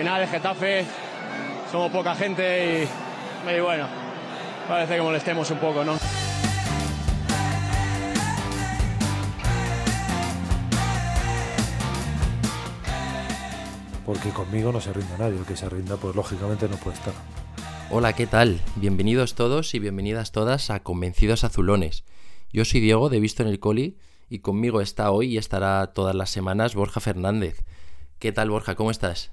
final es Getafe, somos poca gente y, y bueno, parece que molestemos un poco, ¿no? porque conmigo no se rinda nadie, el que se rinda pues lógicamente no puede estar. Hola, ¿qué tal? Bienvenidos todos y bienvenidas todas a Convencidos Azulones. Yo soy Diego de Visto en el Coli y conmigo está hoy y estará todas las semanas Borja Fernández. ¿Qué tal Borja? ¿Cómo estás?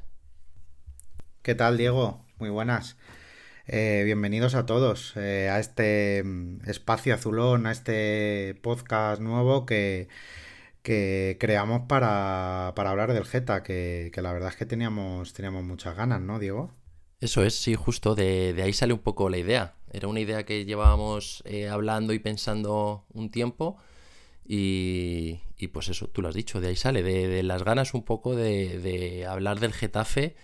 ¿Qué tal Diego? Muy buenas. Eh, bienvenidos a todos eh, a este mm, espacio azulón, a este podcast nuevo que, que creamos para, hablar del Geta, que, la verdad es que teníamos, teníamos muchas ganas, ¿no, Diego? Eso es, sí, justo, de, ahí sale un poco la idea. Era una idea que llevábamos eh, hablando y pensando un tiempo y, pues eso, tú lo has dicho, de ahí sale, de, las ganas un poco de, hablar del Getafe,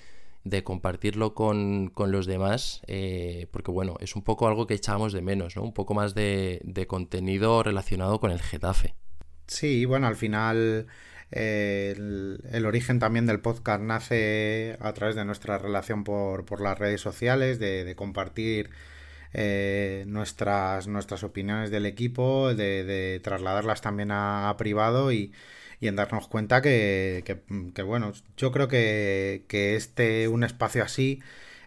de compartirlo con, los demás, eh, porque bueno, es un poco algo que echábamos de menos, ¿no? Un poco más de, de contenido relacionado con el Getafe. Sí, bueno, al final eh, el, origen también del podcast nace a través de nuestra relación por, las redes sociales, de, compartir eh, nuestras, nuestras opiniones del equipo, de, trasladarlas también a, privado y, en darnos cuenta que, bueno, yo creo que, que este, un espacio así,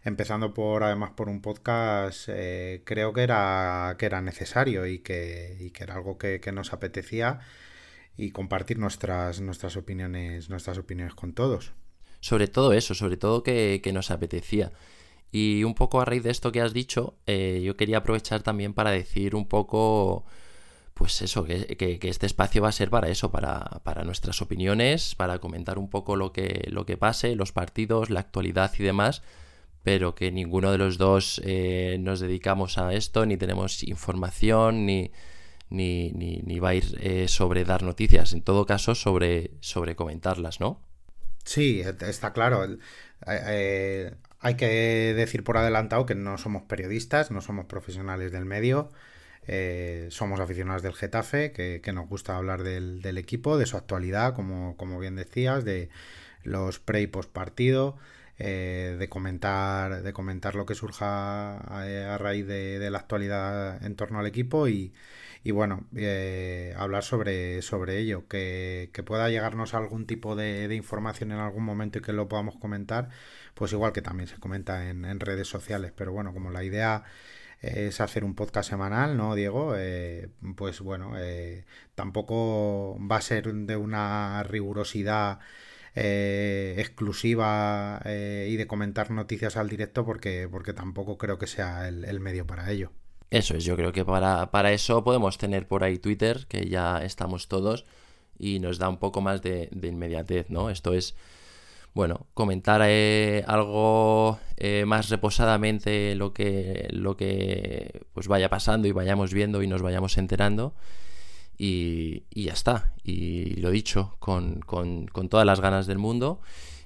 empezando por además por un podcast, eh, creo que era, que era necesario y que, y que era algo que, que nos apetecía y compartir nuestras, nuestras opiniones, nuestras opiniones con todos. Sobre todo eso, sobre todo que, nos apetecía. Y un poco a raíz de esto que has dicho, eh, yo quería aprovechar también para decir un poco, pues eso, que, este espacio va a ser para eso, para, nuestras opiniones, para comentar un poco lo que, lo que pase, los partidos, la actualidad y demás, pero que ninguno de los dos eh, nos dedicamos a esto, ni tenemos información, ni, ni, ni, va a ir eh, sobre dar noticias, en todo caso sobre, sobre comentarlas, ¿no? Sí, está claro. Hay que decir por adelantado que no somos periodistas, no somos profesionales del medio, somos aficionados del Getafe, que, nos gusta hablar del, equipo, de su actualidad, como, como bien decías, de los pre y post partido. de comentar de comentar lo que surja a, raíz de, la actualidad en torno al equipo y, bueno, eh, hablar sobre, sobre ello, que, pueda llegarnos algún tipo de, información en algún momento y que lo podamos comentar, pues igual que también se comenta en, redes sociales, pero bueno, como la idea es hacer un podcast semanal, ¿no, Diego? Eh, pues bueno, eh, tampoco va a ser de una rigurosidad exclusiva y de comentar noticias al directo porque, porque tampoco creo que sea el medio para ello. Eso es, yo creo que para, para, eso podemos tener por ahí Twitter, que ya estamos todos, y nos da un poco más de, inmediatez, ¿no? Esto es, bueno, comentar eh, algo eh, más reposadamente lo que, lo que pues vaya pasando y vayamos viendo y nos vayamos enterando. Y, y ya está. Y lo dicho, con, con, con todas las ganas del mundo.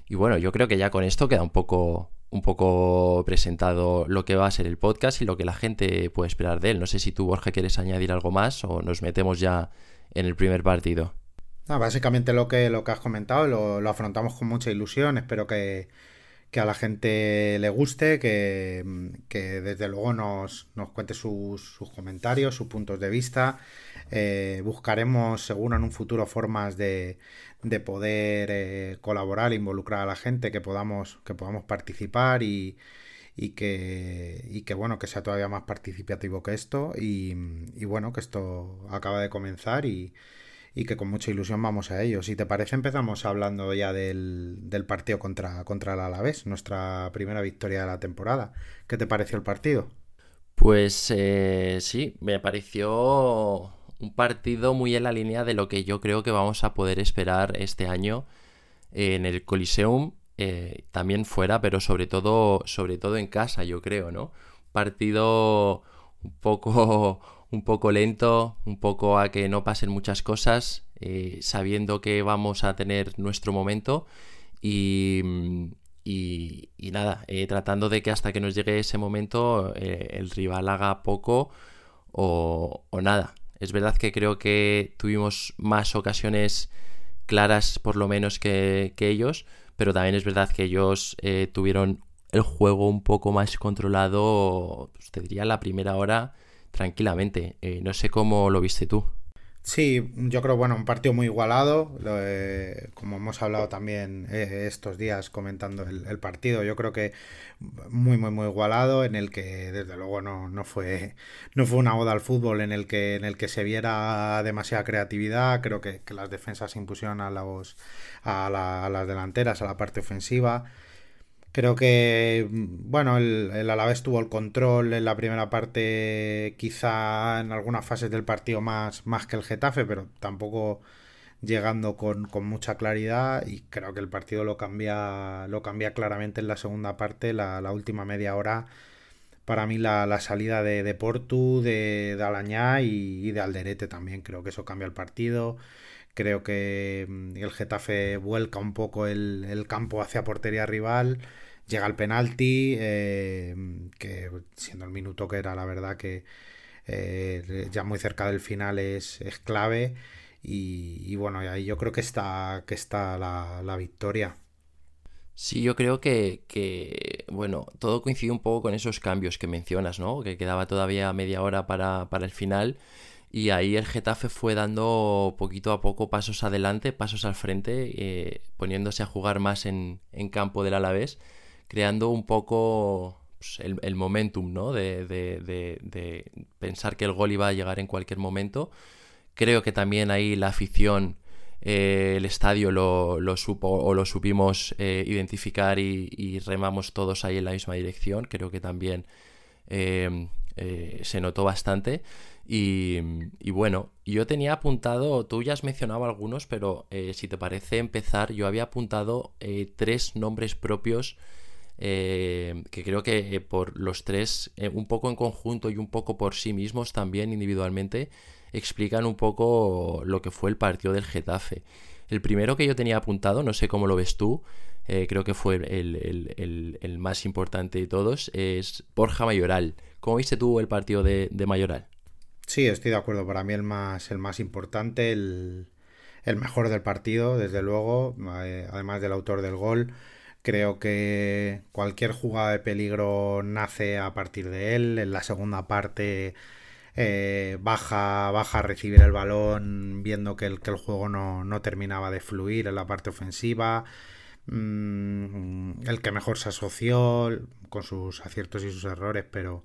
Y bueno, yo creo que ya con esto queda un poco, un poco presentado lo que va a ser el podcast y lo que la gente puede esperar de él. No sé si tú, Borja, quieres añadir algo más o nos metemos ya en el primer partido. Básicamente lo que, lo que has comentado lo, afrontamos con mucha ilusión. Espero que, a la gente le guste, que, desde luego nos, nos cuente sus, comentarios, sus puntos de vista. Eh, buscaremos seguro en un futuro formas de, de poder eh, colaborar, involucrar a la gente, que podamos, que podamos participar y, y que, y que bueno, que sea todavía más participativo que esto y, y bueno, que esto acaba de comenzar y, y, que con mucha ilusión vamos a ello. Si te parece, empezamos hablando ya del, del partido contra, contra el Alavés, nuestra primera victoria de la temporada. ¿Qué te pareció el partido? Pues eh, sí, me pareció un partido muy en la línea de lo que yo creo que vamos a poder esperar este año en el Coliseum, eh, también fuera, pero sobre todo, sobre todo en casa, yo creo, ¿no? Partido un poco, un poco lento, un poco a que no pasen muchas cosas, eh, sabiendo que vamos a tener nuestro momento y, y, nada, eh, tratando de que hasta que nos llegue ese momento el rival haga poco o, o nada. Es verdad que creo que tuvimos más ocasiones claras por lo menos que, ellos, pero también es verdad que ellos eh, tuvieron el juego un poco más controlado, pues, te diría la primera hora tranquilamente. Eh, no sé cómo lo viste tú. Sí, yo creo, bueno, un partido muy igualado, como hemos hablado también eh, estos días comentando el, partido, yo creo que muy, muy, muy igualado, en el que desde luego no, no, fue, no fue una oda al fútbol en el que, en el que se viera demasiada creatividad, creo que, las defensas impusieron a, los, a, a las delanteras, a la parte ofensiva. Creo que, bueno, el, el, Alavés tuvo el control en la primera parte, quizá en algunas fases del partido más, más que el Getafe, pero tampoco llegando con, mucha claridad y creo que el partido lo cambia, lo cambia claramente en la segunda parte, la, última media hora. Para mí la, salida de, de, Portu, de, de Alañá y, de Alderete también, creo que eso cambia el partido. Creo que mm, el Getafe vuelca un poco el, el campo hacia portería rival llega el penalti, eh, que siendo el minuto que era, la verdad que eh, ya muy cerca del final es, clave. Y, bueno, ahí yo creo que está, que está la, victoria. Sí, yo creo que, bueno, todo coincide un poco con esos cambios que mencionas, ¿no? Que quedaba todavía media hora para, el final. Y ahí el Getafe fue dando poquito a poco pasos adelante, pasos al frente, eh, poniéndose a jugar más en, en campo del Alavés creando un poco pues, el, momentum, ¿no? De, pensar que el gol iba a llegar en cualquier momento. Creo que también ahí la afición, eh, el estadio lo, supo o lo supimos eh, identificar y, remamos todos ahí en la misma dirección. Creo que también se notó bastante. Y, y, bueno, yo tenía apuntado, tú ya has mencionado algunos, pero si te parece empezar, yo había apuntado tres nombres propios eh, que creo que eh, por los tres, eh, un poco en conjunto y un poco por sí mismos también individualmente, explican un poco lo que fue el partido del Getafe. El primero que yo tenía apuntado, no sé cómo lo ves tú, creo que fue el, más importante de todos, es Borja Mayoral. ¿Cómo viste tú el partido de, Mayoral? Sí, estoy de acuerdo. Para mí el más, el más importante, el, el mejor del partido, desde luego, además del autor del gol. Creo que cualquier jugada de peligro nace a partir de él. En la segunda parte eh, baja, baja a recibir el balón viendo que el, que el juego no, terminaba de fluir en la parte ofensiva. Mm, el que mejor se asoció con sus aciertos y sus errores, pero,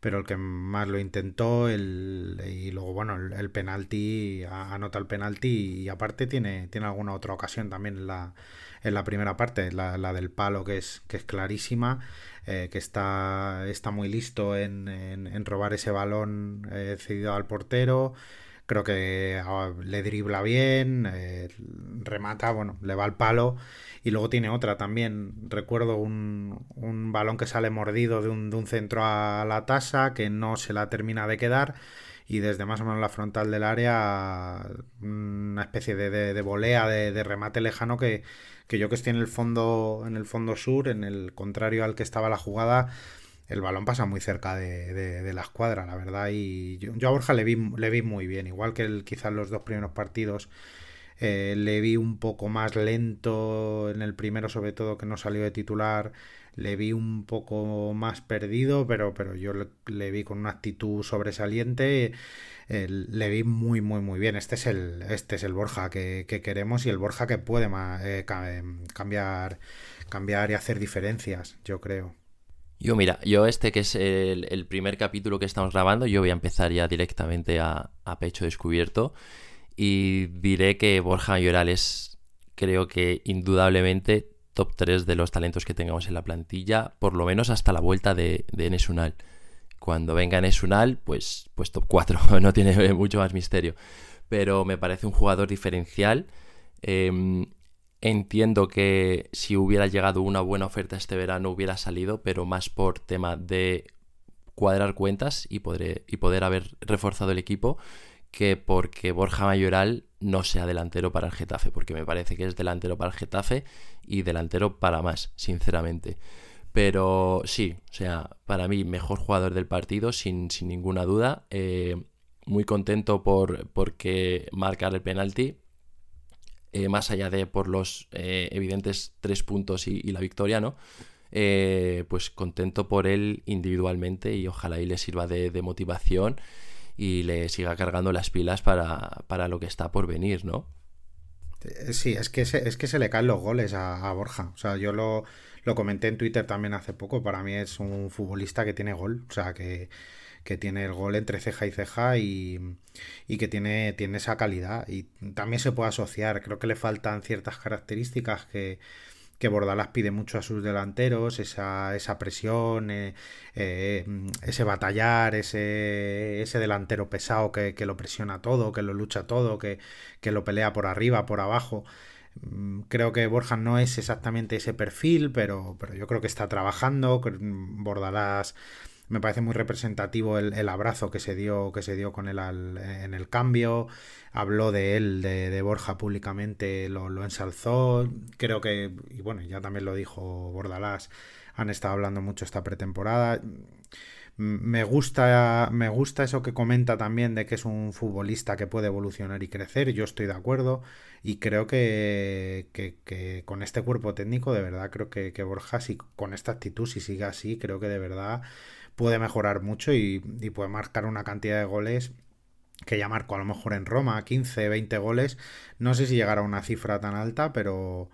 pero el que más lo intentó el, y luego bueno el, penalti anota el penalti y aparte tiene, tiene alguna otra ocasión también en la en la primera parte, la, del palo que es, que es clarísima, eh, que está, está muy listo en, en, robar ese balón eh, cedido al portero. Creo que ah, le dribla bien, eh, remata, bueno, le va al palo. Y luego tiene otra también. Recuerdo un, un balón que sale mordido de un, de un centro a la tasa, que no se la termina de quedar y desde más o menos la frontal del área una especie de, de, volea de, remate lejano que, que yo que estoy en el fondo, en el fondo sur, en el contrario al que estaba la jugada, el balón pasa muy cerca de, la escuadra, la verdad. Y yo, a Borja le vi, le vi muy bien, igual que quizás los dos primeros partidos. Eh, le vi un poco más lento en el primero, sobre todo que no salió de titular. Le vi un poco más perdido, pero, pero yo le vi con una actitud sobresaliente le vi muy, muy, muy bien. Este es el, este es el Borja que, queremos y el Borja que puede eh, cambiar, cambiar y hacer diferencias, yo creo. Yo, mira, yo este que es el, primer capítulo que estamos grabando, yo voy a empezar ya directamente a, pecho descubierto y diré que Borja Mayoral es, creo que indudablemente, top 3 de los talentos que tengamos en la plantilla, por lo menos hasta la vuelta de, de Nesunal. Cuando venga en Esunal, pues, pues top 4, no tiene mucho más misterio. Pero me parece un jugador diferencial. Em, entiendo que si hubiera llegado una buena oferta este verano hubiera salido, pero más por tema de cuadrar cuentas y poder, y poder haber reforzado el equipo que porque Borja Mayoral no sea delantero para el Getafe, porque me parece que es delantero para el Getafe y delantero para más, sinceramente. Pero sí, o sea, para mí, mejor jugador del partido, sin, ninguna duda. Eh, muy contento por porque marcar el penalti. Eh, más allá de por los eh, evidentes tres puntos y, la victoria, ¿no? Eh, pues contento por él individualmente y ojalá y le sirva de, motivación y le siga cargando las pilas para, para, lo que está por venir, ¿no? Sí, es que se, es que se le caen los goles a, Borja. O sea, yo lo, lo, comenté en Twitter también hace poco. Para mí es un futbolista que tiene gol. O sea, que, que tiene el gol entre ceja y ceja y, que tiene, tiene esa calidad. Y también se puede asociar, creo que le faltan ciertas características que, que Bordalás pide mucho a sus delanteros, esa, esa presión, eh, eh, ese batallar, ese, ese delantero pesado que, lo presiona todo, que lo lucha todo, que, que lo pelea por arriba, por abajo. Mm, creo que Borja no es exactamente ese perfil, pero, pero yo creo que está trabajando. Bordalás me parece muy representativo el, abrazo que se dio que se dio con él en el cambio. Habló de él de, Borja públicamente lo, ensalzó. Creo que y bueno ya también lo dijo Bordalás han estado hablando mucho esta pretemporada. Me gusta, me gusta eso que comenta también de que es un futbolista que puede evolucionar y crecer. Yo estoy de acuerdo. Y creo que, que, con este cuerpo técnico, de verdad, creo que, que Borja, si con esta actitud, si sigue así, creo que de verdad puede mejorar mucho y, puede marcar una cantidad de goles que ya marcó a lo mejor en Roma, 15, 20 goles. No sé si llegará a una cifra tan alta, pero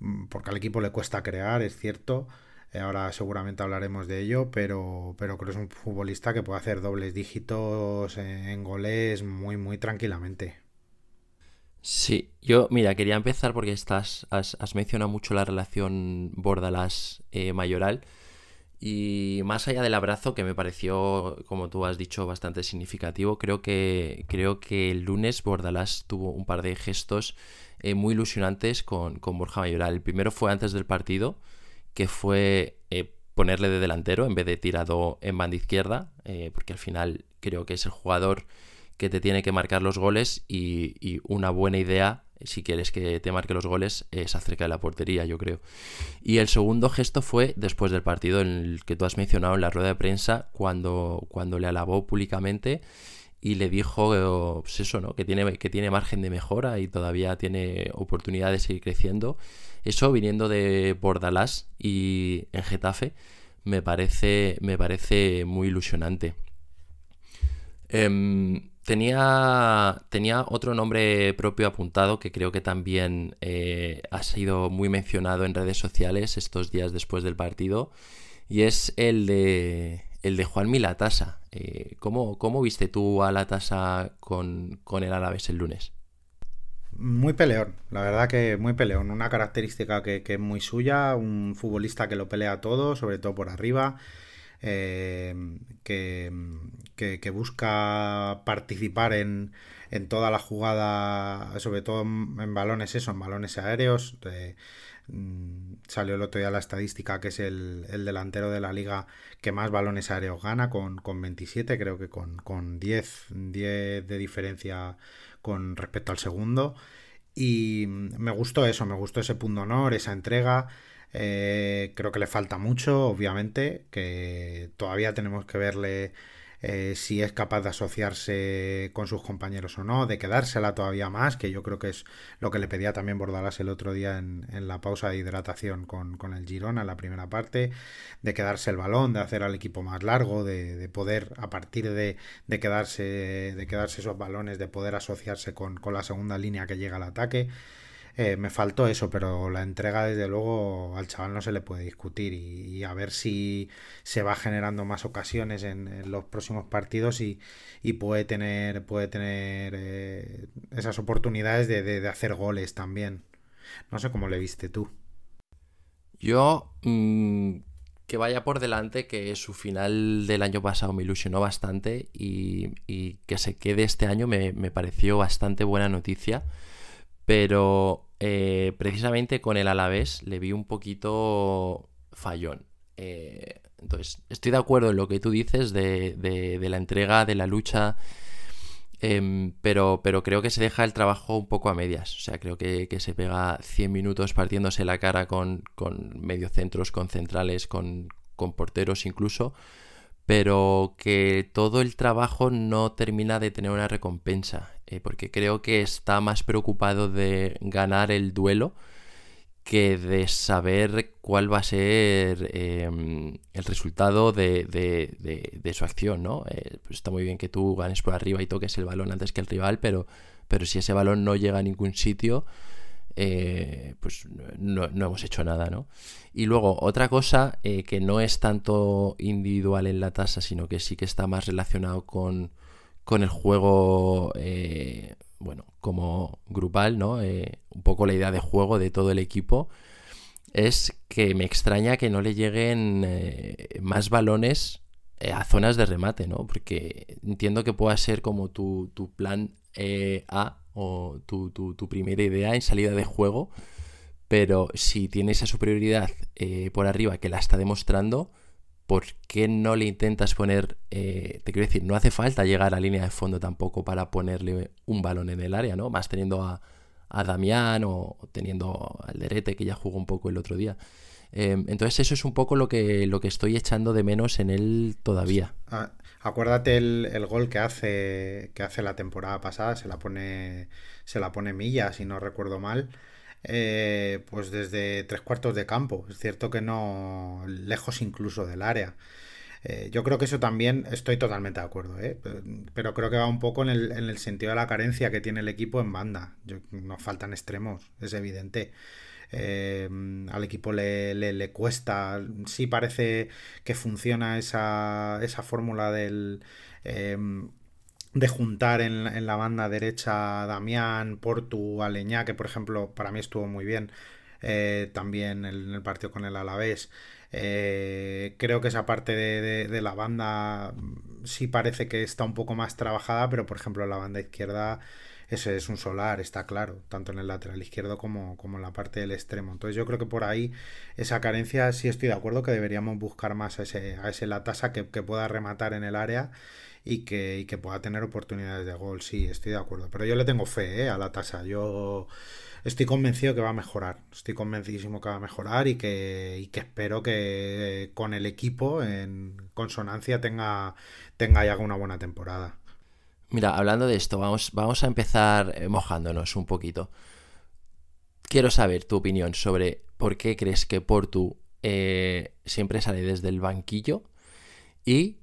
mm, porque al equipo le cuesta crear, es cierto. Eh, ahora seguramente hablaremos de ello, pero, pero creo que es un futbolista que puede hacer dobles dígitos en, goles muy, muy tranquilamente. Sí, yo, mira, quería empezar porque estás, has, mencionado mucho la relación Bordalas-Mayoral. Eh, y más allá del abrazo, que me pareció, como tú has dicho, bastante significativo, creo que, creo que el lunes Bordalás tuvo un par de gestos eh, muy ilusionantes con, con, Borja Mayoral. El primero fue antes del partido, que fue eh, ponerle de delantero en vez de tirado en banda izquierda, eh, porque al final creo que es el jugador que te tiene que marcar los goles y, y una buena idea si quieres que te marque los goles, es acerca de la portería, yo creo. Y el segundo gesto fue después del partido, en el que tú has mencionado en la rueda de prensa, cuando, cuando le alabó públicamente y le dijo pues eso, ¿no? que, tiene, que tiene margen de mejora y todavía tiene oportunidad de seguir creciendo. Eso viniendo de Bordalás y en Getafe me parece, me parece muy ilusionante. Em, Tenía, tenía otro nombre propio apuntado que creo que también eh, ha sido muy mencionado en redes sociales estos días después del partido y es el de, el de Juan Milatasa. Eh, ¿cómo, ¿cómo, viste tú a la tasa con, con el Alavés el lunes? Muy peleón, la verdad que muy peleón. Una característica que, que es muy suya, un futbolista que lo pelea todo, sobre todo por arriba. Eh, que, busca participar en, en, toda la jugada, sobre todo en, balones, eso, en balones aéreos. Mm, salió el otro día la estadística que es el, delantero de la liga que más balones aéreos gana con, con 27, creo que con, con 10, 10 de diferencia con respecto al segundo. Y me gustó eso, me gustó ese punto honor, esa entrega. Eh, creo que le falta mucho, obviamente, que todavía tenemos que verle eh, si es capaz de asociarse con sus compañeros o no, de quedársela todavía más, que yo creo que es lo que le pedía también Bordalás el otro día en, la pausa de hidratación con, el Girona en la primera parte, de quedarse el balón, de hacer al equipo más largo, de, poder, a partir de, de, quedarse, de quedarse esos balones, de poder asociarse con la segunda línea que llega al ataque. Eh, me faltó eso, pero la entrega, desde luego, al chaval no se le puede discutir y, a ver si se va generando más ocasiones en, los próximos partidos y, puede tener, puede tener eh, esas oportunidades de, hacer goles también. No sé cómo le viste tú. Yo, mm, que vaya por delante, que su final del año pasado me ilusionó bastante y, que se quede este año me, me pareció bastante buena noticia. Pero eh, precisamente con el Alavés le vi un poquito fallón. Eh, entonces, estoy de acuerdo en lo que tú dices de, la entrega, de la lucha, em, pero, pero creo que se deja el trabajo un poco a medias. O sea, creo que, se pega 100 minutos partiéndose la cara con, con mediocentros, con centrales, con, con porteros incluso, pero que todo el trabajo no termina de tener una recompensa, eh, porque creo que está más preocupado de ganar el duelo que de saber cuál va a ser em, el resultado de, su acción, ¿no? Eh, pues está muy bien que tú ganes por arriba y toques el balón antes que el rival, pero, pero si ese balón no llega a ningún sitio, eh, pues no, hemos hecho nada, ¿no? Y luego, otra cosa eh, que no es tanto individual en la tasa, sino que sí que está más relacionado con, el juego, eh, bueno, como grupal, ¿no? un poco la idea de juego de todo el equipo, es que me extraña que no le lleguen más balones a zonas de remate, ¿no? Porque entiendo que pueda ser como tu, tu plan A o tu, tu, primera idea en salida de juego, pero si tiene esa superioridad eh, por arriba que la está demostrando, ¿por qué no le intentas poner, eh, te quiero decir, no hace falta llegar a línea de fondo tampoco para ponerle un balón en el área, ¿no? Más teniendo a, a Damián o teniendo al Derete que ya jugó un poco el otro día. Em, entonces eso es un poco lo que, lo que estoy echando de menos en él todavía. Ah, Acuérdate el, gol que hace, que hace la temporada pasada, se la pone, se la pone Milla, si no recuerdo mal. Eh, pues desde tres cuartos de campo. Es cierto que no, lejos incluso del área. Eh, yo creo que eso también estoy totalmente de acuerdo, ¿eh? pero creo que va un poco en el, en el, sentido de la carencia que tiene el equipo en banda. nos faltan extremos, es evidente. Eh, al equipo le, le, cuesta. Sí parece que funciona esa, esa fórmula del... Em, de juntar en, la banda derecha Damián, Portu, Aleñá, que por ejemplo para mí estuvo muy bien eh, también en el partido con el Alavés. Eh, creo que esa parte de, de, la banda sí parece que está un poco más trabajada, pero por ejemplo la banda izquierda ese es un solar, está claro, tanto en el lateral izquierdo como, como en la parte del extremo. Entonces yo creo que por ahí esa carencia sí estoy de acuerdo que deberíamos buscar más a ese, a ese la tasa que, pueda rematar en el área y que, que, pueda tener oportunidades de gol. Sí, estoy de acuerdo. Pero yo le tengo fe ¿eh? a la tasa. Yo estoy convencido que va a mejorar. Estoy convencidísimo que va a mejorar y que, y que espero que con el equipo en consonancia tenga, tenga ya una buena temporada. Mira, hablando de esto, vamos, vamos a empezar eh, mojándonos un poquito. Quiero saber tu opinión sobre por qué crees que Portu eh, siempre sale desde el banquillo y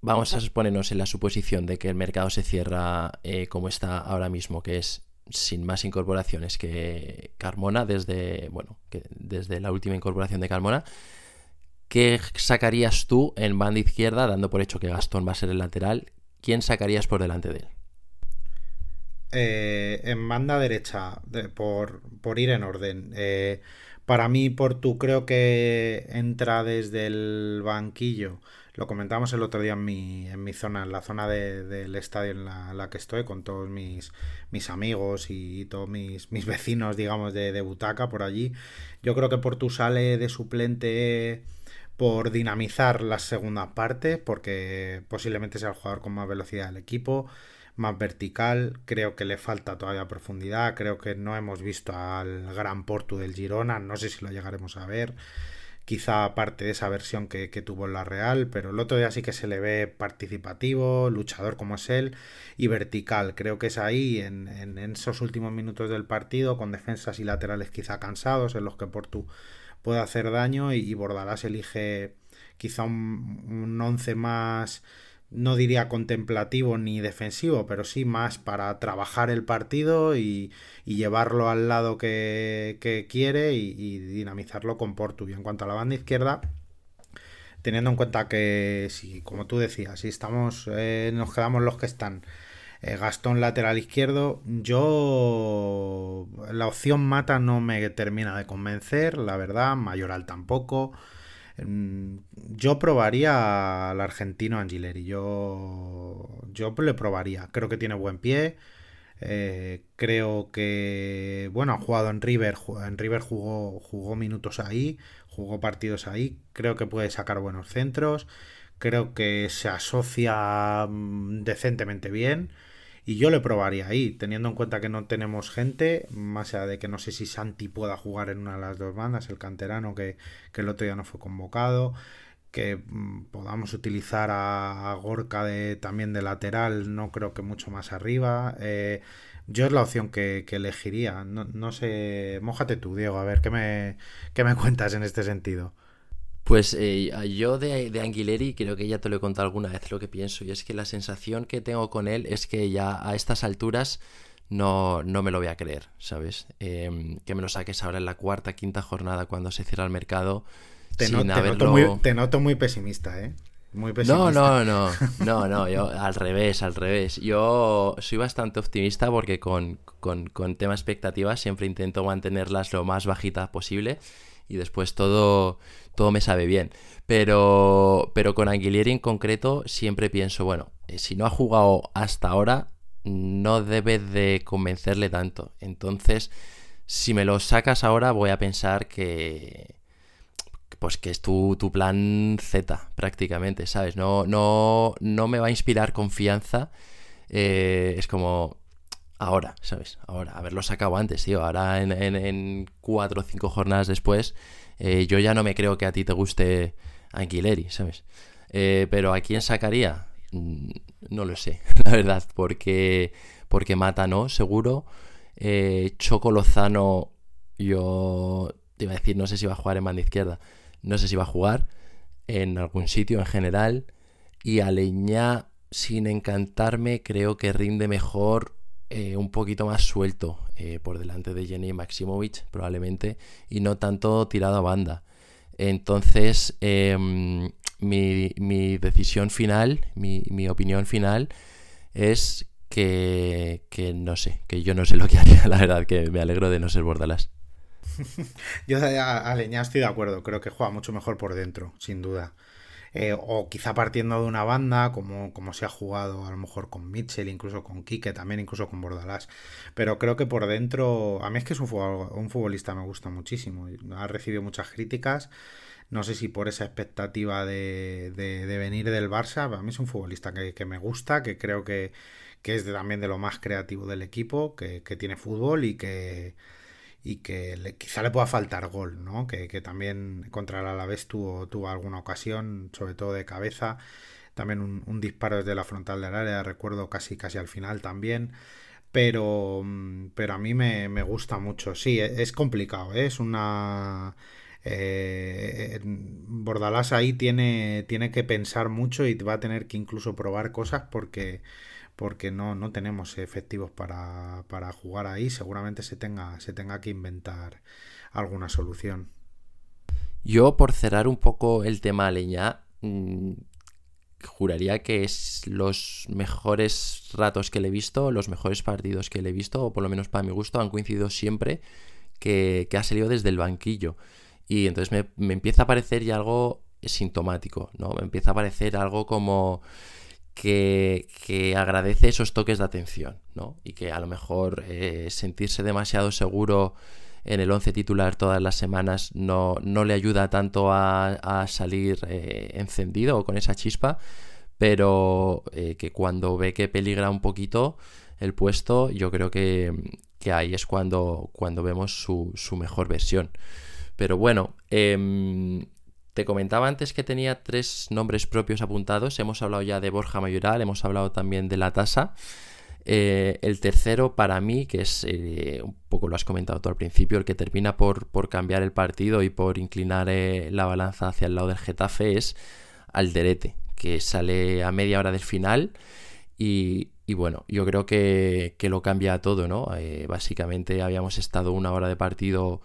vamos a ponernos en la suposición de que el mercado se cierra eh, como está ahora mismo, que es sin más incorporaciones que Carmona desde, bueno, que desde la última incorporación de Carmona. ¿Qué sacarías tú en banda izquierda, dando por hecho que Gastón va a ser el lateral? ¿Quién sacarías por delante de él? Eh, en banda derecha, por, ir en orden. Eh, para mí, Portu creo que entra desde el banquillo. Lo comentamos el otro día en mi, en mi zona, en la zona del estadio en la, que estoy, con todos mis, mis amigos y todos mis, mis vecinos, digamos, de, de butaca por allí. Yo creo que Portu sale de suplente por dinamizar la segunda parte, porque posiblemente sea el jugador con más velocidad del equipo, más vertical, creo que le falta todavía profundidad, creo que no hemos visto al gran Portu del Girona, no sé si lo llegaremos a ver, quizá parte de esa versión que, tuvo en la Real, pero el otro día sí que se le ve participativo, luchador como es él, y vertical, creo que es ahí, en, en esos últimos minutos del partido, con defensas y laterales quizá cansados, en los que Portu puede hacer daño y, Bordalás elige quizá un, un once más no diría contemplativo ni defensivo, pero sí más para trabajar el partido y, llevarlo al lado que, quiere y, dinamizarlo con Portu. Y en cuanto a la banda izquierda, teniendo en cuenta que, si, como tú decías, si estamos, eh, nos quedamos los que están eh, Gastón lateral izquierdo. Yo. La opción mata no me termina de convencer, la verdad. Mayoral tampoco. Mm, yo probaría al argentino Angileri. Yo. Yo le probaría. Creo que tiene buen pie. Eh, creo que. Bueno, ha jugado en River. En River jugó, minutos ahí. Jugó partidos ahí. Creo que puede sacar buenos centros. Creo que se asocia mm, decentemente bien. Y yo le probaría ahí, teniendo en cuenta que no tenemos gente, más allá de que no sé si Santi pueda jugar en una de las dos bandas, el canterano que, el otro día no fue convocado. que mm, podamos utilizar a, Gorka de, también de lateral, no creo que mucho más arriba. Eh, yo es la opción que, elegiría. No, sé, mójate tú, Diego, a ver qué me, qué me cuentas en este sentido. Pues eh, yo de, de, Anguileri creo que ya te lo he contado alguna vez lo que pienso y es que la sensación que tengo con él es que ya a estas alturas no, no me lo voy a creer, ¿sabes? Em, que me lo saques ahora en la cuarta, quinta jornada cuando se cierra el mercado. Te, noto, muy, te noto muy pesimista, ¿eh? Muy pesimista. No, no, no, no, no, yo al revés, al revés. Yo soy bastante optimista porque con, con, con tema expectativas siempre intento mantenerlas lo más bajitas posible y después todo, todo me sabe bien. Pero, pero con Anguilieri en concreto siempre pienso, bueno, eh, si no ha jugado hasta ahora, no debe de convencerle tanto. Entonces, si me lo sacas ahora, voy a pensar que pues que es tu, plan Z prácticamente, ¿sabes? No, no, no me va a inspirar confianza. Eh, es como ahora, ¿sabes? Ahora, haberlo sacado antes, tío. Ahora en, cuatro o cinco jornadas después, eh, yo ya no me creo que a ti te guste Anguileri, ¿sabes? Eh, pero ¿a quién sacaría? Mm, no lo sé, la verdad, porque, porque Mata no, seguro. Eh, Choco Lozano, yo te iba a decir, no sé si va a jugar en banda izquierda, no sé si va a jugar en algún sitio en general. Y Aleñá, sin encantarme, creo que rinde mejor eh, un poquito más suelto eh, por delante de Jenny Maximovic, probablemente, y no tanto tirado a banda. Entonces, em, mi, decisión final, mi, opinión final es que, no sé, que yo no sé lo que haría, la verdad, que me alegro de no ser Bordalas. yo a, Leña estoy de acuerdo, creo que juega mucho mejor por dentro, sin duda. Eh, o quizá partiendo de una banda, como, como se ha jugado a lo mejor con Mitchell, incluso con Kike, también incluso con Bordalás. Pero creo que por dentro, a mí es que es un, un futbolista me gusta muchísimo. Ha recibido muchas críticas. No sé si por esa expectativa de, de, venir del Barça, a mí es un futbolista que, me gusta, que creo que, es también de lo más creativo del equipo, que, tiene fútbol y que, y que quizá le pueda faltar gol, ¿no? Que, también contra el Alavés tuvo, tuvo alguna ocasión, sobre todo de cabeza, también un, disparo desde la frontal del área, recuerdo casi casi al final también. Pero, pero a mí me, me gusta mucho. Sí, e, es complicado, ¿eh? es una eh, Bordalás ahí tiene, tiene que pensar mucho y va a tener que incluso probar cosas porque, porque no, no tenemos efectivos para, para jugar ahí. Seguramente se tenga, se tenga que inventar alguna solución. Yo, por cerrar un poco el tema leña, mm, juraría que es los mejores ratos que le he visto, los mejores partidos que le he visto, o por lo menos para mi gusto, han coincidido siempre que, que ha salido desde el banquillo. Y entonces me, empieza a parecer ya algo sintomático, ¿no? Me empieza a parecer algo como que, agradece esos toques de atención, ¿no? Y que a lo mejor eh, sentirse demasiado seguro en el 11 titular todas las semanas no, no le ayuda tanto a, salir eh, encendido o con esa chispa, pero eh, que cuando ve que peligra un poquito el puesto, yo creo que, ahí es cuando, cuando vemos su, su mejor versión. Pero bueno, em, te comentaba antes que tenía tres nombres propios apuntados. Hemos hablado ya de Borja Mayoral, hemos hablado también de la tasa. Eh, el tercero para mí, que es eh, un poco lo has comentado tú al principio, el que termina por, cambiar el partido y por inclinar eh, la balanza hacia el lado del Getafe es Alderete, que sale a media hora del final y, bueno, yo creo que, que, lo cambia todo, ¿no? básicamente habíamos estado una hora de partido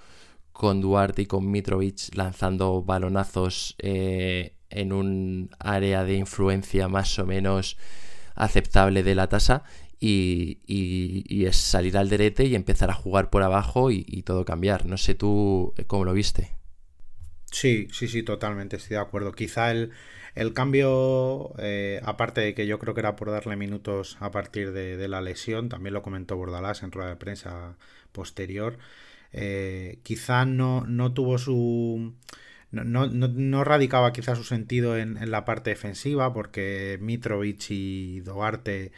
con Duarte y con Mitrovic lanzando balonazos eh, en un área de influencia más o menos aceptable de la tasa y, es salir al derete y empezar a jugar por abajo y, todo cambiar. No sé tú eh, cómo lo viste. Sí, sí, sí, totalmente, estoy de acuerdo. Quizá el, cambio, eh, aparte de que yo creo que era por darle minutos a partir de, de la lesión, también lo comentó Bordalás en rueda de prensa posterior, eh, no, no tuvo su... No, no, radicaba quizá su sentido en, la parte defensiva porque Mitrovic y Duarte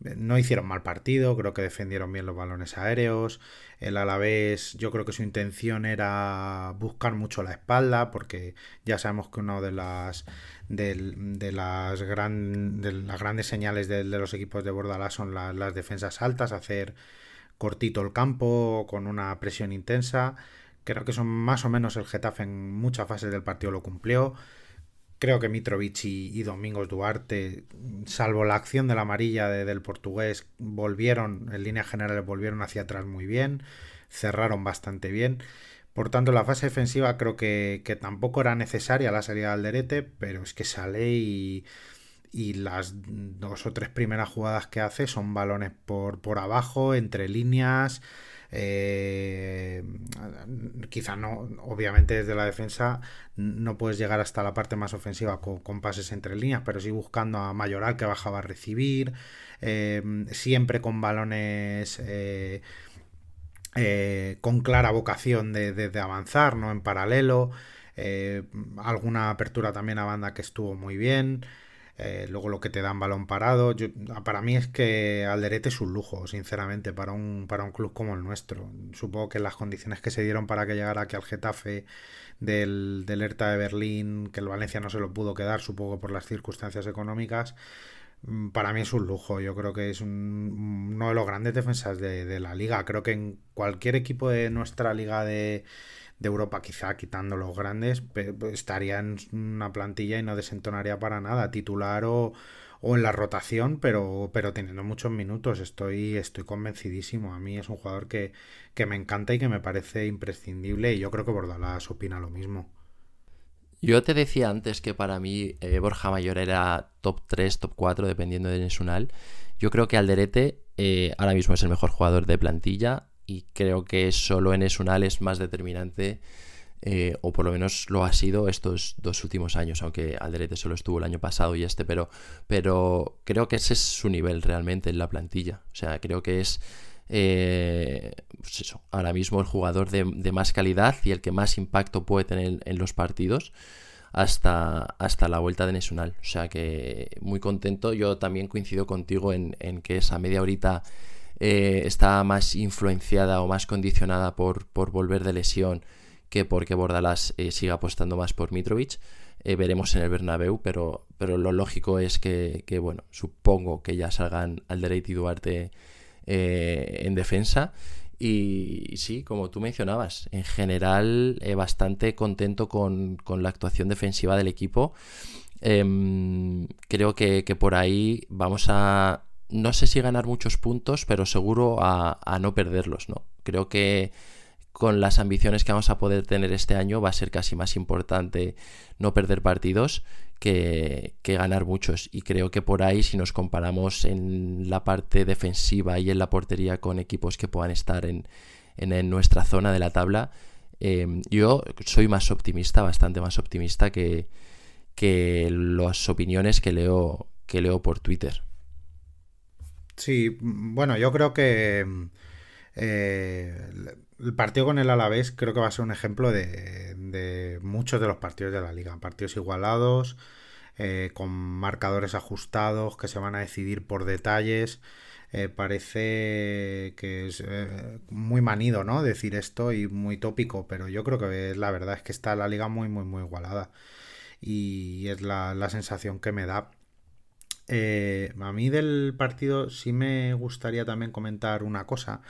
no hicieron mal partido, creo que defendieron bien los balones aéreos. El Alavés, yo creo que su intención era buscar mucho la espalda, porque ya sabemos que una de las de, las, gran, de las grandes señales de, los equipos de Bordalás son las defensas altas, hacer cortito el campo con una presión intensa. Creo que son más o menos el Getafe en muchas fases del partido lo cumplió. Creo que Mitrovic y, Domingos Duarte, salvo la acción de la amarilla del portugués, volvieron, en líneas generales, volvieron hacia atrás muy bien, cerraron bastante bien. Por tanto, la fase defensiva creo que, tampoco era necesaria la salida de Alderete, pero es que sale y, y las dos o tres primeras jugadas que hace son balones por, por abajo, entre líneas, eh, quizá no, obviamente desde la defensa no puedes llegar hasta la parte más ofensiva con, pases entre líneas, pero sí buscando a Mayoral que bajaba a recibir, eh, siempre con balones eh, con clara vocación de, de, avanzar, ¿no? En paralelo. alguna apertura también a banda que estuvo muy bien. Eh, luego lo que te dan balón parado. para mí es que Alderete es un lujo, sinceramente, para un, para un club como el nuestro. Supongo que las condiciones que se dieron para que llegara aquí al Getafe del, del Hertha de Berlín, que el Valencia no se lo pudo quedar, supongo por las circunstancias económicas, para mí es un lujo. Yo creo que es uno de los grandes defensas de la liga. Creo que en cualquier equipo de nuestra liga de de Europa, quizá quitando los grandes, estaría en una plantilla y no desentonaría para nada, titular o, en la rotación, pero, pero teniendo muchos minutos. Estoy, estoy convencidísimo. A mí es un jugador que, que me encanta y que me parece imprescindible y yo creo que Bordalás opina lo mismo. Yo te decía antes que para mí eh, Borja Mayor era top 3, top 4, dependiendo de Nesunal. Yo creo que Alderete eh, ahora mismo es el mejor jugador de plantilla y creo que solo en es más determinante, eh, o por lo menos lo ha sido estos dos últimos años, aunque Alderete solo estuvo el año pasado y este, pero, pero creo que ese es su nivel realmente en la plantilla. O sea, creo que es eh, pues ahora mismo el jugador de, más calidad y el que más impacto puede tener en los partidos hasta, hasta la vuelta de Nesunal. O sea que muy contento. Yo también coincido contigo en, que esa media horita eh, está más influenciada o más condicionada por, por volver de lesión que porque Bordalás eh, siga apostando más por Mitrovic. Eh, veremos en el Bernabéu, pero, pero lo lógico es que, bueno, supongo que ya salgan Alderete y Duarte en defensa. Y, sí, como tú mencionabas, en general bastante contento con, la actuación defensiva del equipo. Em, creo que, por ahí vamos a, no sé si ganar muchos puntos, pero seguro a, no perderlos, ¿no? Creo que con las ambiciones que vamos a poder tener este año va a ser casi más importante no perder partidos que, ganar muchos. Y creo que por ahí, si nos comparamos en la parte defensiva y en la portería con equipos que puedan estar en, nuestra zona de la tabla, eh, yo soy más optimista, bastante más optimista que, que las opiniones que leo, que leo por Twitter. Sí, bueno, yo creo que eh, el partido con el Alavés creo que va a ser un ejemplo de, muchos de los partidos de la liga. Partidos igualados, eh, con marcadores ajustados que se van a decidir por detalles. Eh, parece que es muy manido, ¿no? Decir esto y muy tópico, pero yo creo que la verdad es que está la liga muy, muy, muy igualada. Y es la, la sensación que me da. Eh, a mí del partido sí me gustaría también comentar una cosa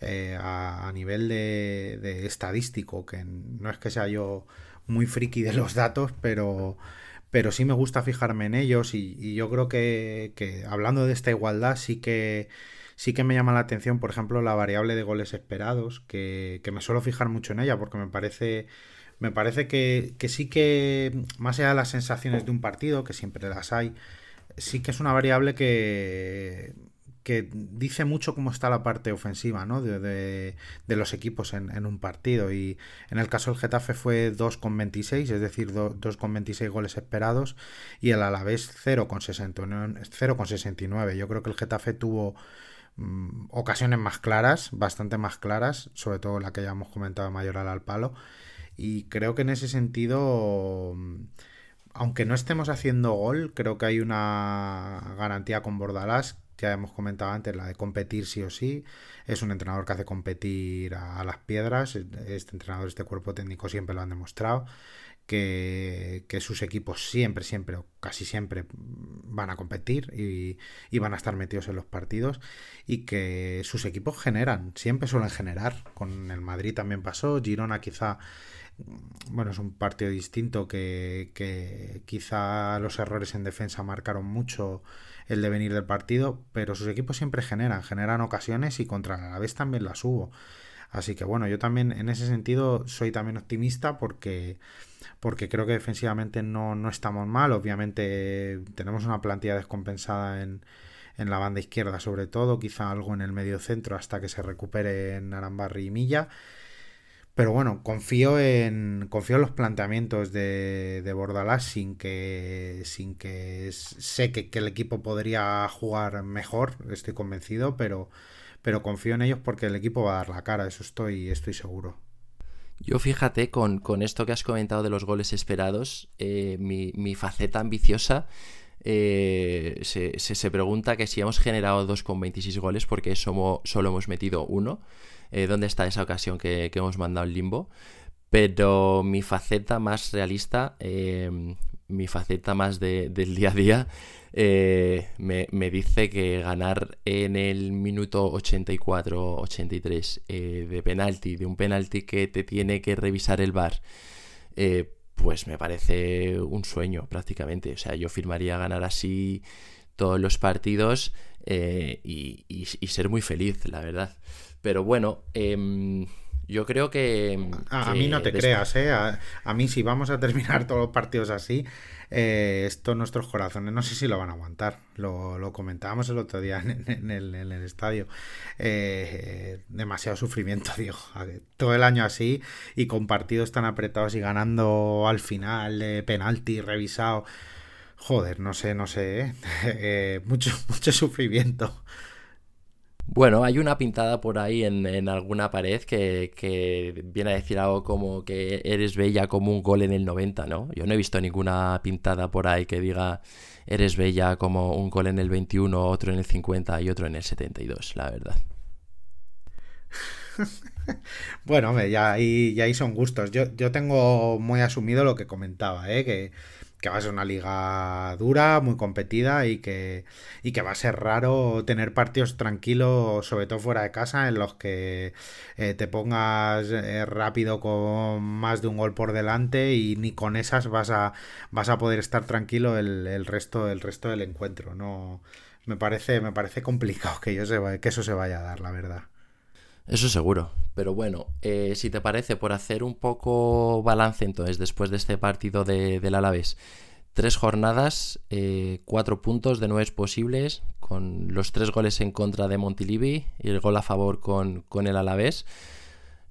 eh, a, nivel de, estadístico, que no es que sea yo muy friki de los datos, pero, pero sí me gusta fijarme en ellos y, yo creo que, hablando de esta igualdad sí que sí que me llama la atención, por ejemplo, la variable de goles esperados, que, me suelo fijar mucho en ella porque me parece me parece que, que, sí que, más allá de las sensaciones de un partido, que siempre las hay, sí que es una variable que, que dice mucho cómo está la parte ofensiva ¿no? de, los equipos en, un partido. Y en el caso del Getafe fue 2,26, es decir, 2,26 goles esperados, y el Alavés 0,69. Yo creo que el Getafe tuvo mm, ocasiones más claras, bastante más claras, sobre todo la que ya hemos comentado mayor al palo. Y creo que en ese sentido aunque no estemos haciendo gol, creo que hay una garantía con Bordalás ya hemos comentado antes, la de competir sí o sí. Es un entrenador que hace competir a, las piedras. Este entrenador, este cuerpo técnico siempre lo han demostrado. Que, sus equipos siempre, siempre o casi siempre van a competir y, y, van a estar metidos en los partidos y que sus equipos generan, siempre suelen generar. Con el Madrid también pasó, Girona quizá bueno, es un partido distinto que, que, quizá los errores en defensa marcaron mucho el devenir del partido, pero sus equipos siempre generan, generan ocasiones y contra la vez también las hubo. Así que bueno, yo también en ese sentido soy también optimista porque, porque creo que defensivamente no, no estamos mal. Obviamente tenemos una plantilla descompensada en, en la banda izquierda sobre todo, quizá algo en el medio centro hasta que se recupere en Arambarri y Milla. Pero bueno, confío en, confío en los planteamientos de, de Bordalás sin que, sin que sé que, el equipo podría jugar mejor, estoy convencido, pero, pero confío en ellos porque el equipo va a dar la cara, eso estoy, estoy seguro. Yo fíjate, con, esto que has comentado de los goles esperados, eh, mi, faceta ambiciosa eh, se, se, pregunta que si hemos generado 2,26 goles porque solo hemos metido uno. Eh, dónde está esa ocasión que, hemos mandado en limbo. Pero mi faceta más realista, eh, mi faceta más del día a día, eh, me, dice que ganar en el minuto 84-83 de penalti, de un penalti que te tiene que revisar el bar, pues me parece un sueño prácticamente. O sea, yo firmaría ganar así todos los partidos y ser muy feliz, la verdad. Pero bueno, em, yo creo que, A, mí no te creas, ¿eh? A, mí si vamos a terminar todos los partidos así, eh, esto nuestros corazones no sé si lo van a aguantar. Lo, comentábamos el otro día en, el, estadio. Eh, demasiado sufrimiento, digo. Todo el año así y con partidos tan apretados y ganando al final penalti revisado. Joder, no sé, no sé, ¿eh? eh mucho, mucho sufrimiento. Bueno, hay una pintada por ahí en, alguna pared que, viene a decir algo como que eres bella como un gol en el 90, ¿no? Yo no he visto ninguna pintada por ahí que diga eres bella como un gol en el 21, otro en el 50 y otro en el 72, la verdad. bueno, ya ahí, ya ahí son gustos. Yo, yo tengo muy asumido lo que comentaba, ¿eh? Que que va a ser una liga dura, muy competida y que, y que va a ser raro tener partidos tranquilos, sobre todo fuera de casa, en los que eh, te pongas eh, rápido con más de un gol por delante y ni con esas vas a, vas a poder estar tranquilo el, resto, el resto del encuentro. No, me parece, me parece complicado que, que eso se vaya a dar, la verdad. Eso seguro. Pero bueno, eh, si te parece, por hacer un poco balance entonces, después de este partido de, del Alavés, tres jornadas, eh, cuatro puntos de nueve posibles, con los tres goles en contra de Montilivi y el gol a favor con, el Alavés.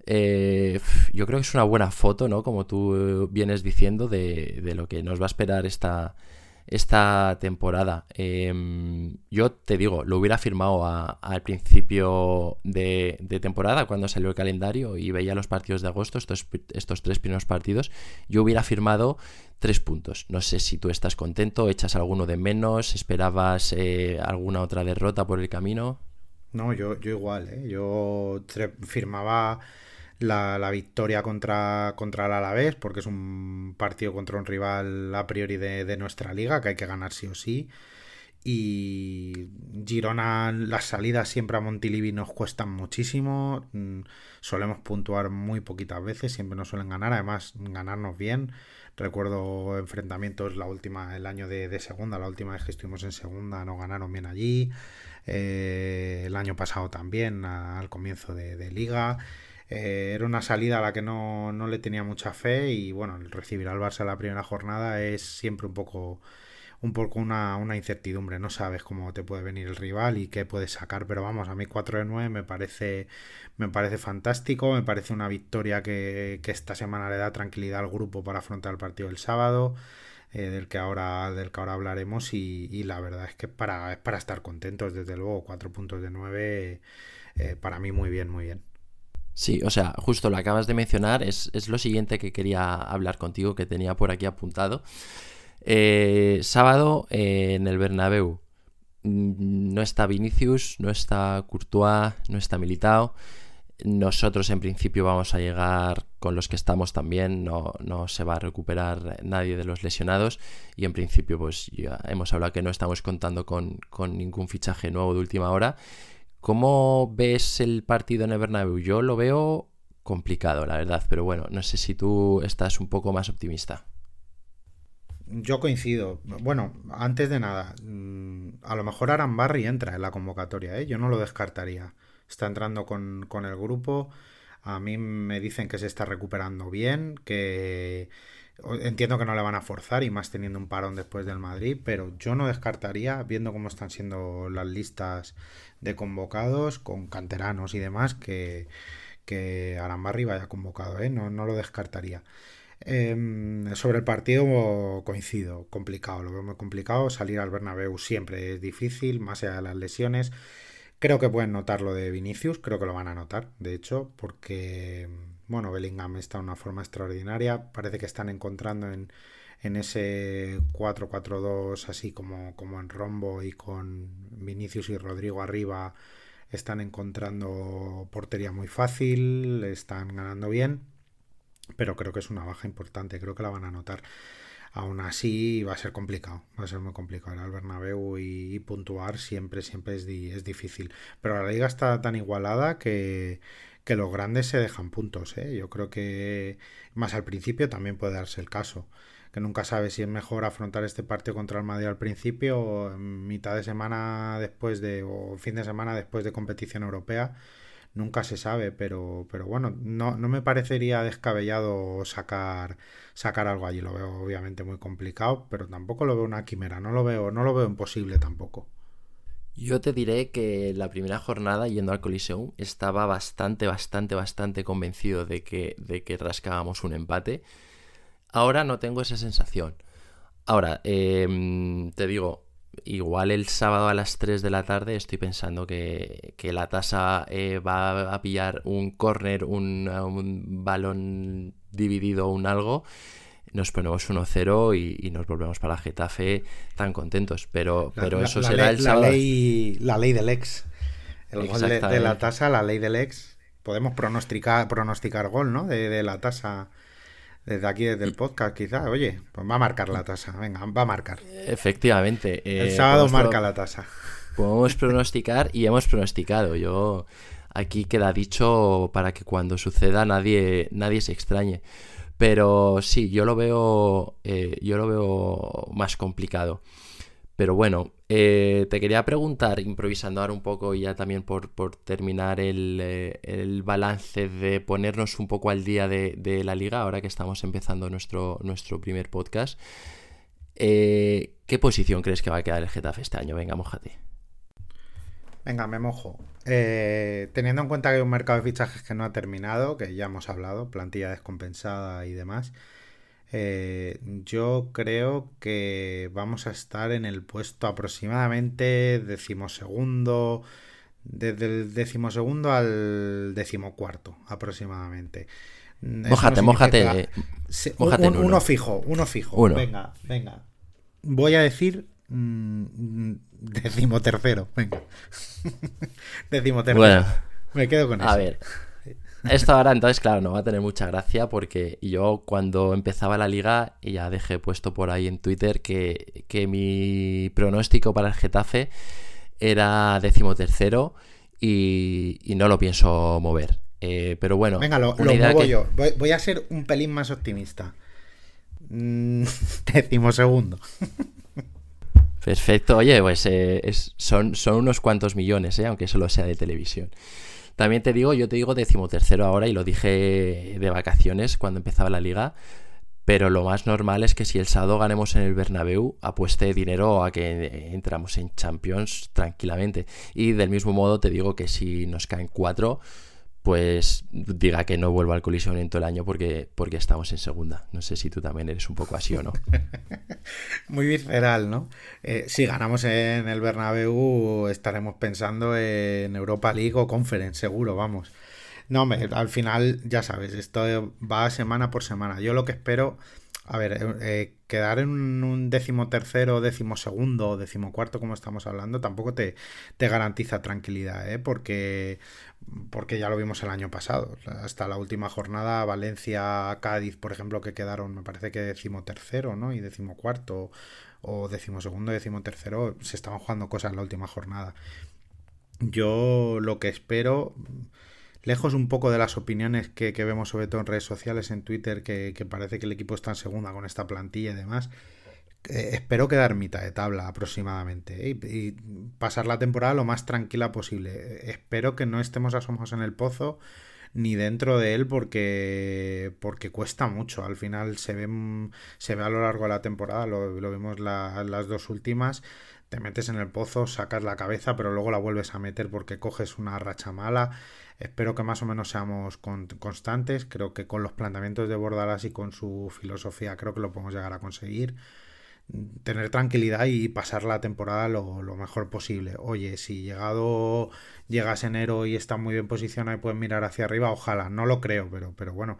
Eh, yo creo que es una buena foto, ¿no? Como tú vienes diciendo, de, de lo que nos va a esperar esta, esta temporada. Em, yo te digo, lo hubiera firmado al principio de, temporada, cuando salió el calendario y veía los partidos de agosto, estos, estos tres primeros partidos, yo hubiera firmado tres puntos. No sé si tú estás contento, echas alguno de menos, esperabas eh, alguna otra derrota por el camino. No, yo, yo igual, ¿eh? yo firmaba la, victoria contra, contra el Alavés, porque es un partido contra un rival a priori de, nuestra liga, que hay que ganar sí o sí. Y Girona, las salidas siempre a Montilivi nos cuestan muchísimo. Mm, solemos puntuar muy poquitas veces, siempre nos suelen ganar, además ganarnos bien. Recuerdo enfrentamientos la última, el año de, segunda, la última vez que estuvimos en segunda, nos ganaron bien allí. Eh, el año pasado también, al comienzo de, de liga. Eh, era una salida a la que no, le tenía mucha fe y bueno, recibir al Barça la primera jornada es siempre un poco un poco una, incertidumbre, no sabes cómo te puede venir el rival y qué puedes sacar, pero vamos, a mí 4 de 9 me parece, me parece fantástico, me parece una victoria que, esta semana le da tranquilidad al grupo para afrontar el partido del sábado, eh, del, que ahora, del que ahora hablaremos y, la verdad es que para, es para estar contentos, desde luego, 4 puntos de 9, eh, para mí muy bien, muy bien. Sí, o sea, justo lo acabas de mencionar, es, lo siguiente que quería hablar contigo, que tenía por aquí apuntado. Eh, sábado en el Bernabéu. mm, no está Vinicius, no está Courtois, no está Militao. Nosotros en principio vamos a llegar con los que estamos también, no, no, se va a recuperar nadie de los lesionados y en principio pues ya hemos hablado que no estamos contando con, con ningún fichaje nuevo de última hora. ¿Cómo ves el partido en el? Yo lo veo complicado, la verdad, pero bueno, no sé si tú estás un poco más optimista. Yo coincido. Bueno, antes de nada, mm, a lo mejor Arambarri entra en la convocatoria, ¿eh? yo no lo descartaría. Está entrando con, con el grupo. A mí me dicen que se está recuperando bien, que entiendo que no le van a forzar y más teniendo un parón después del Madrid, pero yo no descartaría, viendo cómo están siendo las listas de convocados con canteranos y demás, que, que Arambarri vaya convocado, ¿eh? no, no lo descartaría. Em, sobre el partido coincido, complicado, lo veo muy complicado. Salir al Bernabéu siempre es difícil, más allá de las lesiones. Creo que pueden notar lo de Vinicius, creo que lo van a notar, de hecho, porque bueno, Bellingham está de una forma extraordinaria. Parece que están encontrando en, en ese 4-4-2, así como, como en rombo y con Vinicius y Rodrigo arriba, están encontrando portería muy fácil, están ganando bien pero creo que es una baja importante, creo que la van a notar. Aún así va a ser complicado, va a ser muy complicado ir al Bernabéu y, puntuar siempre, siempre es, es, difícil. Pero la liga está tan igualada que, que los grandes se dejan puntos. ¿eh? Yo creo que más al principio también puede darse el caso. Que nunca sabe si es mejor afrontar este partido contra el Madrid al principio o mitad de semana después de, o fin de semana después de competición europea nunca se sabe, pero, pero bueno, no, no me parecería descabellado sacar, sacar algo allí. Lo veo obviamente muy complicado, pero tampoco lo veo una quimera, no lo veo, no lo veo imposible tampoco. Yo te diré que la primera jornada yendo al Coliseum estaba bastante, bastante, bastante convencido de que, de que rascábamos un empate. Ahora no tengo esa sensación. Ahora, em, te digo, igual el sábado a las 3 de la tarde estoy pensando que, la tasa eh, va a pillar un corner, un, un balón dividido, un algo. Nos ponemos 1-0 y, nos volvemos para Getafe tan contentos. Pero, pero eso será el sábado. La ley, la ley del ex. El gol de, la tasa, la ley del ex. Podemos pronosticar, pronosticar gol, ¿no? De, de la tasa desde aquí, desde el podcast, quizá. Oye, pues va a marcar la tasa. Venga, va a marcar. Efectivamente. el eh, sábado marca la tasa. Podemos pronosticar y hemos pronosticado. Yo aquí queda dicho para que cuando suceda nadie, nadie se extrañe. Pero sí, yo lo veo, eh, yo lo veo más complicado. Pero bueno, eh, te quería preguntar, improvisando ahora un poco y ya también por, terminar eh, el, balance de ponernos un poco al día de, la liga, ahora que estamos empezando nuestro, nuestro primer podcast. Eh, ¿Qué posición crees que va a quedar el Getafe este año? Venga, mojate. Venga, me mojo. teniendo en cuenta que hay un mercado de fichajes que no ha terminado, que ya hemos hablado, plantilla descompensada y demás. Eh, yo creo que vamos a estar en el puesto aproximadamente decimosegundo, desde el decimosegundo al decimocuarto aproximadamente. Mójate, mójate. uno. fijo, uno fijo. Venga, venga. Voy a decir mm, decimotercero, venga. decimotercero. Bueno, Me quedo con eso. A ver, esto ahora entonces, claro, no va a tener mucha gracia porque yo cuando empezaba la liga, ya dejé puesto por ahí en Twitter que, mi pronóstico para el Getafe era decimotercero y, y no lo pienso mover. Eh, pero bueno, venga, lo, muevo yo. Voy, a ser un pelín más optimista. Mm, decimosegundo. Perfecto, oye, pues eh, son, son unos cuantos millones, eh, aunque solo sea de televisión. También te digo, yo te digo decimotercero ahora y lo dije de vacaciones cuando empezaba la liga. Pero lo más normal es que si el sábado ganemos en el Bernabéu, apueste dinero a que entramos en Champions tranquilamente. Y del mismo modo te digo que si nos caen cuatro, pues diga que no vuelvo al colisión en todo el año porque, porque estamos en segunda. No sé si tú también eres un poco así o no. Muy visceral, ¿no? Eh, si ganamos en el Bernabéu estaremos pensando en Europa League o Conference, seguro, vamos. No, al final, ya sabes, esto va semana por semana. Yo lo que espero, a ver, eh, eh, quedar en un décimo tercero, décimo segundo como estamos hablando, tampoco te, te garantiza tranquilidad, ¿eh? porque, porque ya lo vimos el año pasado. Hasta la última jornada, Valencia, Cádiz, por ejemplo, que quedaron, me parece que décimo tercero, ¿no? Y décimo cuarto, o décimo segundo, décimo tercero, se estaban jugando cosas en la última jornada. Yo lo que espero lejos un poco de las opiniones que, vemos sobre todo en redes sociales, en Twitter, que, parece que el equipo está en segunda con esta plantilla y demás. Eh, espero quedar mitad de tabla aproximadamente ¿eh? y, pasar la temporada lo más tranquila posible. Espero que no estemos asomados en el pozo ni dentro de él porque porque cuesta mucho. Al final se ve, se ve a lo largo de la temporada, lo, vimos las dos últimas te metes en el pozo, sacas la cabeza, pero luego la vuelves a meter porque coges una racha mala. Espero que más o menos seamos constantes. Creo que con los planteamientos de Bordalas y con su filosofía creo que lo podemos llegar a conseguir. Tener tranquilidad y pasar la temporada lo, mejor posible. Oye, si llegado llegas enero y está muy bien posicionado y puedes mirar hacia arriba, ojalá. No lo creo, pero, pero bueno,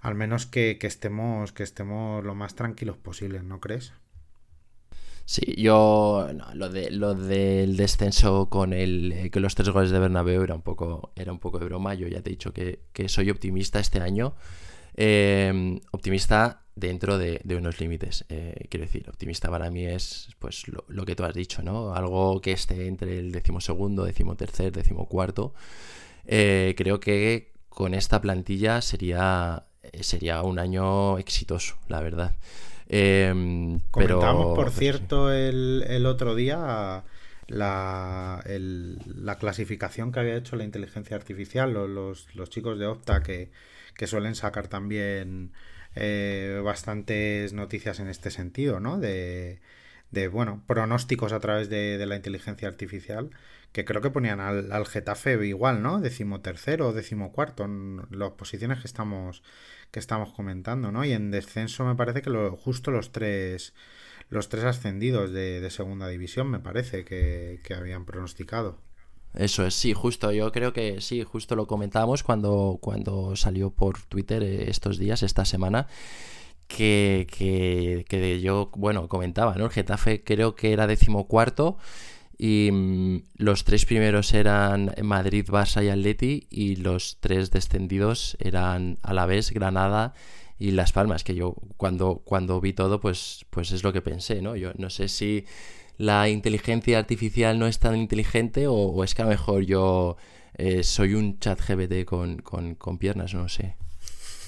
al menos que, que estemos, que estemos lo más tranquilos posible, ¿no crees? Sí, yo lo de lo del descenso con el eh, que los tres goles de Bernabéu era un poco era un poco de broma. Yo ya te he dicho que, soy optimista este año, em, optimista dentro de, unos límites. Eh, quiero decir, optimista para mí es pues lo, que tú has dicho, ¿no? Algo que esté entre el decimosegundo, decimotercer, decimocuarto. Eh, creo que con esta plantilla sería sería un año exitoso, la verdad. Eh, Comentamos, por cierto, el, otro día la, la, clasificación que había hecho la inteligencia artificial, los, los, chicos de Opta que, suelen sacar también eh, bastantes noticias en este sentido, ¿no? De, de bueno, pronósticos a través de, la inteligencia artificial, que creo que ponían al, al Getafe igual, ¿no? Decimotercero o decimocuarto, en las posiciones que estamos que estamos comentando, ¿no? Y en descenso me parece que lo, justo los tres los tres ascendidos de, segunda división me parece que, habían pronosticado. Eso es, sí, justo, yo creo que sí, justo lo comentábamos cuando, cuando salió por Twitter eh, estos días, esta semana, que, que, que, yo, bueno, comentaba, ¿no? El Getafe creo que era decimocuarto y mm, los tres primeros eran Madrid, Barça y Atleti y los tres descendidos eran Alavés, Granada y Las Palmas, que yo cuando, cuando vi todo pues, pues es lo que pensé, ¿no? Yo no sé si la inteligencia artificial no es tan inteligente o, es que a lo mejor yo eh, soy un chat GBT con, con, con piernas, no sé.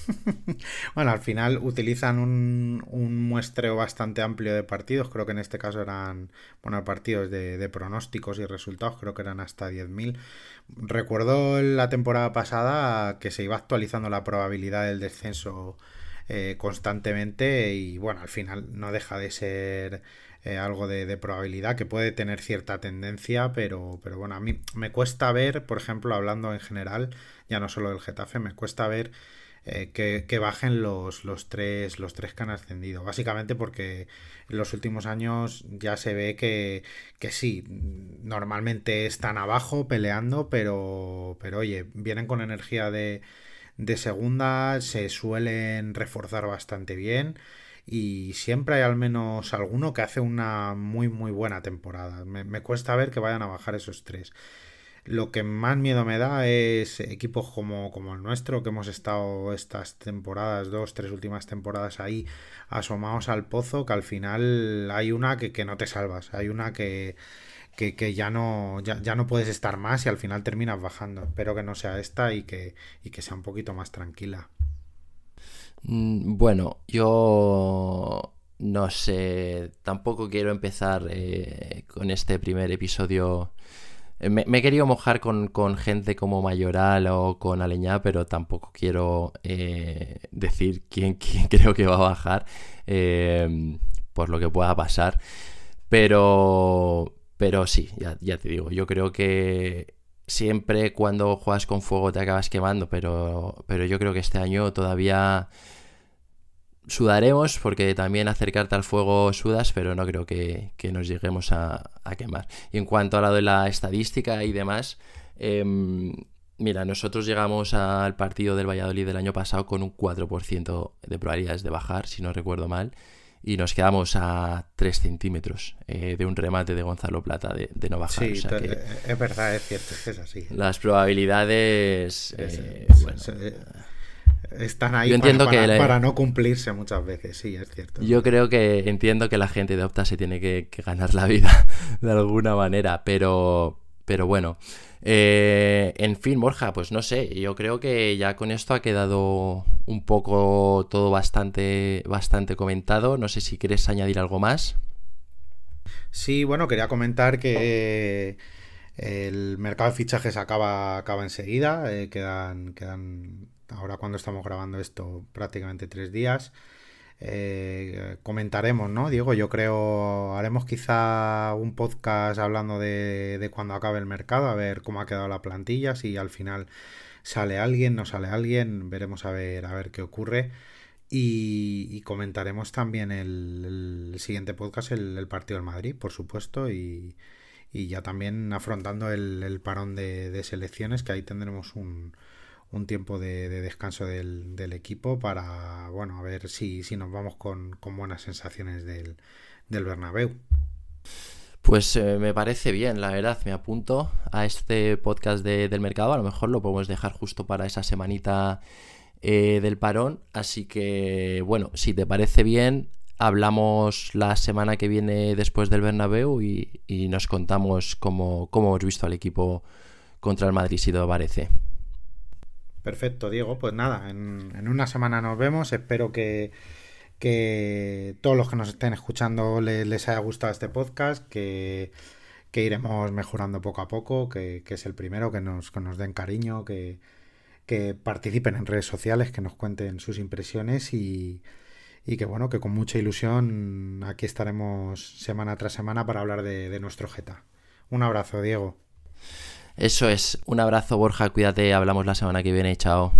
bueno, al final utilizan un, muestreo bastante amplio de partidos. Creo que en este caso eran, bueno, partidos de, pronósticos y resultados. Creo que eran hasta 10.000. Recuerdo la temporada pasada que se iba actualizando la probabilidad del descenso eh, constantemente y bueno, al final no deja de ser eh, algo de, de, probabilidad que puede tener cierta tendencia, pero, pero bueno, a mí me cuesta ver, por ejemplo, hablando en general, ya no solo del Getafe, me cuesta ver eh, que, bajen los, los, tres, los tres que han ascendido. Básicamente porque en los últimos años ya se ve que, que sí, normalmente están abajo peleando, pero, pero oye, vienen con energía de, de segunda, se suelen reforzar bastante bien y siempre hay al menos alguno que hace una muy muy buena temporada. Me, me, cuesta ver que vayan a bajar esos tres. Lo que más miedo me da es equipos como, como el nuestro, que hemos estado estas temporadas, dos, tres últimas temporadas ahí asomados al pozo, que al final hay una que, no te salvas, hay una que, que, ya, no, ya, no puedes estar más y al final terminas bajando. Espero que no sea esta y que, y que sea un poquito más tranquila. Mm, bueno, yo no sé, tampoco quiero empezar eh, con este primer episodio eh, me, he querido mojar con, gente como Mayoral o con Aleñá, pero tampoco quiero eh, decir quién, quién, creo que va a bajar eh, por lo que pueda pasar. Pero, pero sí, ya, ya, te digo, yo creo que siempre cuando juegas con fuego te acabas quemando, pero, pero yo creo que este año todavía sudaremos porque también acercarte al fuego sudas, pero no creo que, nos lleguemos a, quemar. Y en cuanto a lado de la estadística y demás, em, Mira, nosotros llegamos al partido del Valladolid del año pasado con un 4% de probabilidades de bajar, si no recuerdo mal, y nos quedamos a 3 centímetros eh, de un remate de Gonzalo Plata de, no bajar. Sí, es verdad, es cierto, es así. Las probabilidades... Eh, están ahí entiendo para, que para, no cumplirse muchas veces, sí, es cierto. Yo creo que entiendo que la gente de Opta se tiene que, ganar la vida de alguna manera, pero, pero bueno. Eh, en fin, Borja, pues no sé, yo creo que ya con esto ha quedado un poco todo bastante, bastante comentado. No sé si quieres añadir algo más. Sí, bueno, quería comentar que el mercado de fichajes acaba, acaba enseguida, eh, quedan, quedan ahora cuando estamos grabando esto prácticamente tres días. Eh, comentaremos, ¿no? Diego, yo creo, haremos quizá un podcast hablando de, de, cuando acabe el mercado, a ver cómo ha quedado la plantilla, si al final sale alguien, no sale alguien, veremos a ver, a ver qué ocurre. Y, comentaremos también el, siguiente podcast, el, partido del Madrid, por supuesto, y, ya también afrontando el, parón de selecciones, que ahí tendremos un, un tiempo de, descanso del, equipo para, bueno, a ver si, si nos vamos con, buenas sensaciones del, del Bernabéu. Pues eh, me parece bien, la verdad, me apunto a este podcast del mercado, a lo mejor lo podemos dejar justo para esa semanita eh, del parón, así que bueno, si te parece bien, hablamos la semana que viene después del Bernabéu y, nos contamos cómo, cómo, hemos visto al equipo contra el Madrid, si te parece. Perfecto, Diego. Pues nada, en, una semana nos vemos. Espero que, todos los que nos estén escuchando les, haya gustado este podcast, que, iremos mejorando poco a poco, que, es el primero, que nos, nos den cariño, que, participen en redes sociales, que nos cuenten sus impresiones y, que bueno, que con mucha ilusión aquí estaremos semana tras semana para hablar de, de nuestro Jeta. Un abrazo, Diego. Eso es. Un abrazo, Borja. Cuídate. Hablamos la semana que viene. Chao.